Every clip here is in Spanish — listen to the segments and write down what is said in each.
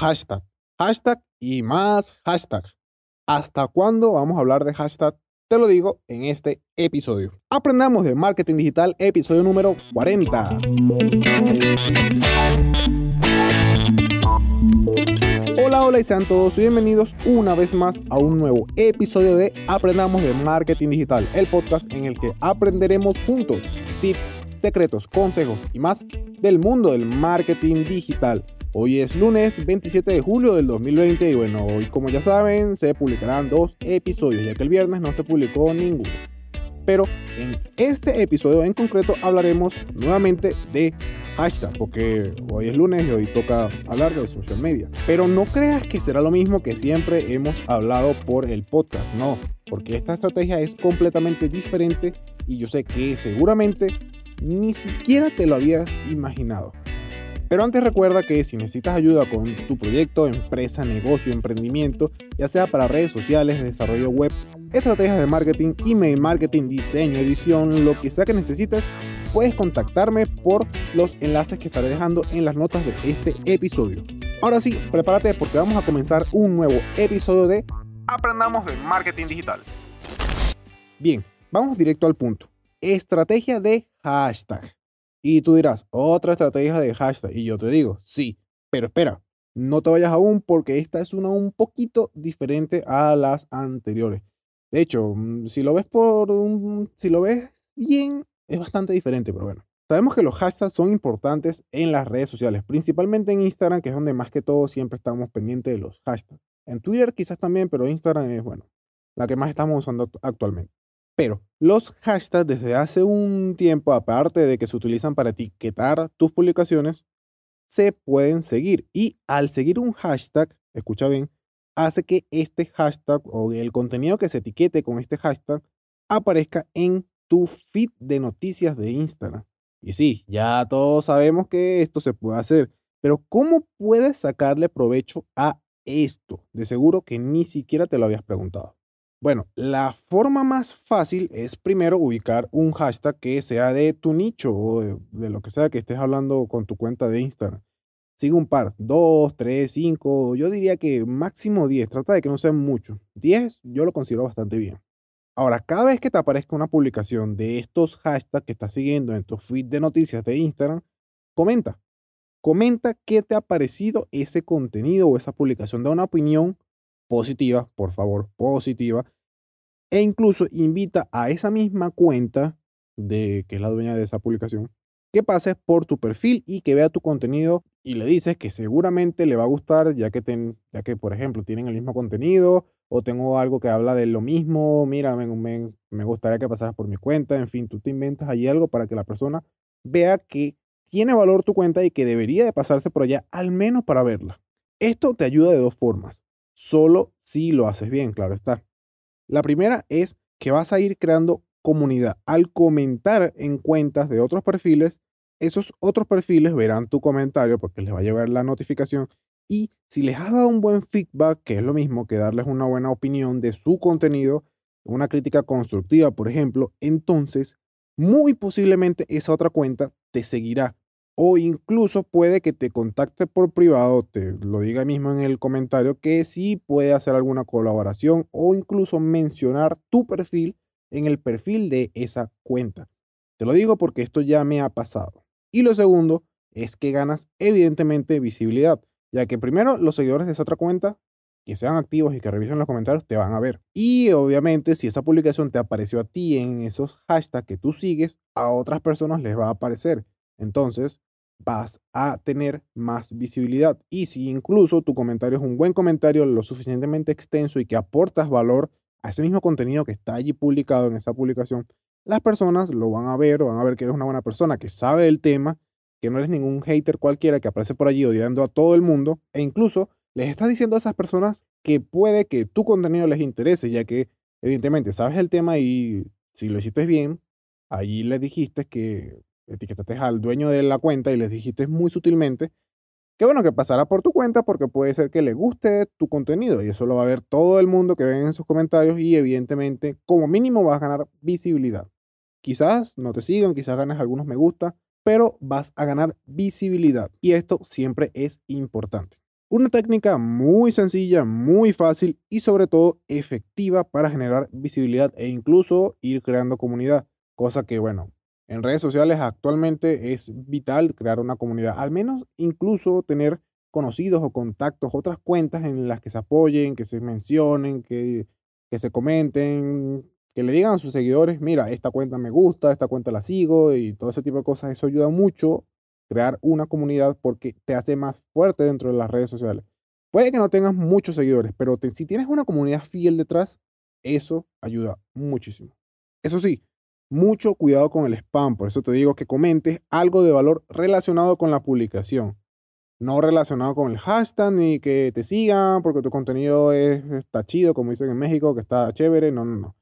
hashtag, hashtag y más hashtag. ¿Hasta cuándo vamos a hablar de hashtag? Te lo digo en este episodio. Aprendamos de marketing digital, episodio número 40. Hola, hola y sean todos bienvenidos una vez más a un nuevo episodio de Aprendamos de Marketing Digital, el podcast en el que aprenderemos juntos tips, secretos, consejos y más del mundo del marketing digital. Hoy es lunes 27 de julio del 2020 y bueno, hoy como ya saben se publicarán dos episodios ya que el viernes no se publicó ninguno. Pero en este episodio en concreto hablaremos nuevamente de hashtag, porque hoy es lunes y hoy toca hablar de social media. Pero no creas que será lo mismo que siempre hemos hablado por el podcast, no, porque esta estrategia es completamente diferente y yo sé que seguramente ni siquiera te lo habías imaginado. Pero antes recuerda que si necesitas ayuda con tu proyecto, empresa, negocio, emprendimiento, ya sea para redes sociales, desarrollo web, estrategias de marketing, email marketing, diseño, edición, lo que sea que necesites, puedes contactarme por los enlaces que estaré dejando en las notas de este episodio. Ahora sí, prepárate porque vamos a comenzar un nuevo episodio de Aprendamos de Marketing Digital. Bien, vamos directo al punto. Estrategia de hashtag. Y tú dirás, otra estrategia de hashtag. Y yo te digo, sí, pero espera, no te vayas aún porque esta es una un poquito diferente a las anteriores. De hecho, mm, si lo ves por un, si lo ves bien, es bastante diferente, pero bueno. Sabemos que los hashtags son importantes en las redes sociales, principalmente en Instagram, que es donde más que todo siempre estamos pendientes de los hashtags. En Twitter quizás también, pero Instagram es, bueno, la que más estamos usando actualmente. Pero los hashtags desde hace un tiempo, aparte de que se utilizan para etiquetar tus publicaciones, se pueden seguir. Y al seguir un hashtag, escucha bien, hace que este hashtag o el contenido que se etiquete con este hashtag aparezca en tu feed de noticias de Instagram. Y sí, ya todos sabemos que esto se puede hacer, pero ¿cómo puedes sacarle provecho a esto? De seguro que ni siquiera te lo habías preguntado. Bueno, la forma más fácil es primero ubicar un hashtag que sea de tu nicho o de, lo que sea que estés hablando con tu cuenta de Instagram. Sigue un par, dos, tres, cinco, yo diría que máximo diez. Trata de que no sean muchos. Diez yo lo considero bastante bien. Ahora, cada vez que te aparezca una publicación de estos hashtags que estás siguiendo en tu feed de noticias de Instagram, comenta. Comenta qué te ha parecido ese contenido o esa publicación. Da una opinión positiva, por favor, positiva, e incluso invita a esa misma cuenta de que es la dueña de esa publicación que pase por tu perfil y que vea tu contenido y le dices que seguramente le va a gustar ya que, ten, ya que por ejemplo tienen el mismo contenido o tengo algo que habla de lo mismo, mira, me, me, gustaría que pasaras por mi cuenta, en fin, tú te inventas allí algo para que la persona vea que tiene valor tu cuenta y que debería de pasarse por allá al menos para verla. Esto te ayuda de dos formas solo si lo haces bien, claro está. La primera es que vas a ir creando comunidad. Al comentar en cuentas de otros perfiles, esos otros perfiles verán tu comentario porque les va a llevar la notificación y si les has dado un buen feedback, que es lo mismo que darles una buena opinión de su contenido, una crítica constructiva, por ejemplo, entonces muy posiblemente esa otra cuenta te seguirá o incluso puede que te contacte por privado, te lo diga mismo en el comentario, que sí puede hacer alguna colaboración o incluso mencionar tu perfil en el perfil de esa cuenta. Te lo digo porque esto ya me ha pasado. Y lo segundo es que ganas evidentemente visibilidad, ya que primero los seguidores de esa otra cuenta que sean activos y que revisen los comentarios te van a ver. Y obviamente si esa publicación te apareció a ti en esos hashtags que tú sigues, a otras personas les va a aparecer. Entonces, vas a tener más visibilidad. Y si incluso tu comentario es un buen comentario, lo suficientemente extenso y que aportas valor a ese mismo contenido que está allí publicado en esa publicación, las personas lo van a ver, van a ver que eres una buena persona que sabe el tema, que no eres ningún hater cualquiera que aparece por allí odiando a todo el mundo, e incluso les estás diciendo a esas personas que puede que tu contenido les interese, ya que evidentemente sabes el tema y si lo hiciste bien, allí les dijiste que etiquetaste al dueño de la cuenta y les dijiste muy sutilmente que bueno, que pasará por tu cuenta porque puede ser que le guste tu contenido y eso lo va a ver todo el mundo que ven en sus comentarios y evidentemente como mínimo vas a ganar visibilidad. Quizás no te sigan, quizás ganes algunos me gusta, pero vas a ganar visibilidad y esto siempre es importante. Una técnica muy sencilla, muy fácil y sobre todo efectiva para generar visibilidad e incluso ir creando comunidad. Cosa que, bueno, en redes sociales actualmente es vital crear una comunidad, al menos incluso tener conocidos o contactos, otras cuentas en las que se apoyen, que se mencionen, que, que se comenten, que le digan a sus seguidores, mira, esta cuenta me gusta, esta cuenta la sigo y todo ese tipo de cosas. Eso ayuda mucho crear una comunidad porque te hace más fuerte dentro de las redes sociales. Puede que no tengas muchos seguidores, pero si tienes una comunidad fiel detrás, eso ayuda muchísimo. Eso sí, mucho cuidado con el spam, por eso te digo que comentes algo de valor relacionado con la publicación. No relacionado con el hashtag ni que te sigan porque tu contenido está chido, como dicen en México, que está chévere. No, no, no.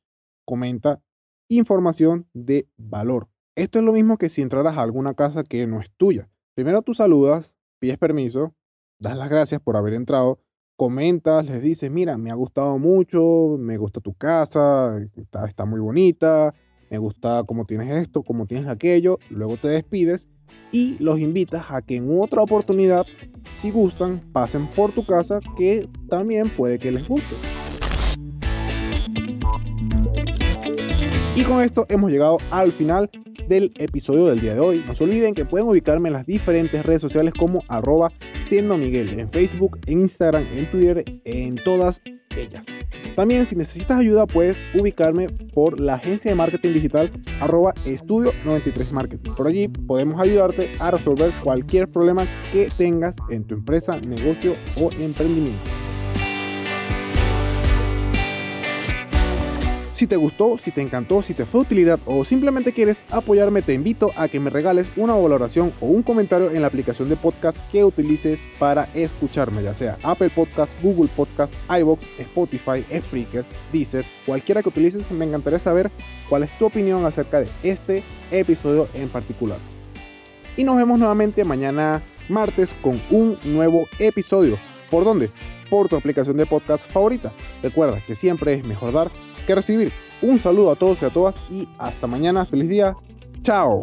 Comenta información de valor. Esto es lo mismo que si entraras a alguna casa que no es tuya. Primero tú saludas, pides permiso, das las gracias por haber entrado, comentas, les dices, mira, me ha gustado mucho, me gusta tu casa, está, muy bonita, me gusta cómo tienes esto, cómo tienes aquello, luego te despides y los invitas a que en otra oportunidad, si gustan, pasen por tu casa que también puede que les guste. Y con esto hemos llegado al final del episodio del día de hoy. No se olviden que pueden ubicarme en las diferentes redes sociales como arroba siendo Miguel, en Facebook, en Instagram, en Twitter, en todas ellas. También si necesitas ayuda puedes ubicarme por la agencia de marketing digital arroba estudio 93 marketing. Por allí podemos ayudarte a resolver cualquier problema que tengas en tu empresa, negocio o emprendimiento. Si te gustó, si te encantó, si te fue utilidad o simplemente quieres apoyarme, te invito a que me regales una valoración o un comentario en la aplicación de podcast que utilices para escucharme, ya sea Apple Podcast, Google Podcast, iBox, Spotify, Spreaker, Deezer, cualquiera que utilices, me encantaría saber cuál es tu opinión acerca de este episodio en particular. Y nos vemos nuevamente mañana martes con un nuevo episodio. ¿Por dónde? Por tu aplicación de podcast favorita. Recuerda que siempre es mejor dar que recibir. Un saludo a todos y a todas y hasta mañana. Feliz día. Chao.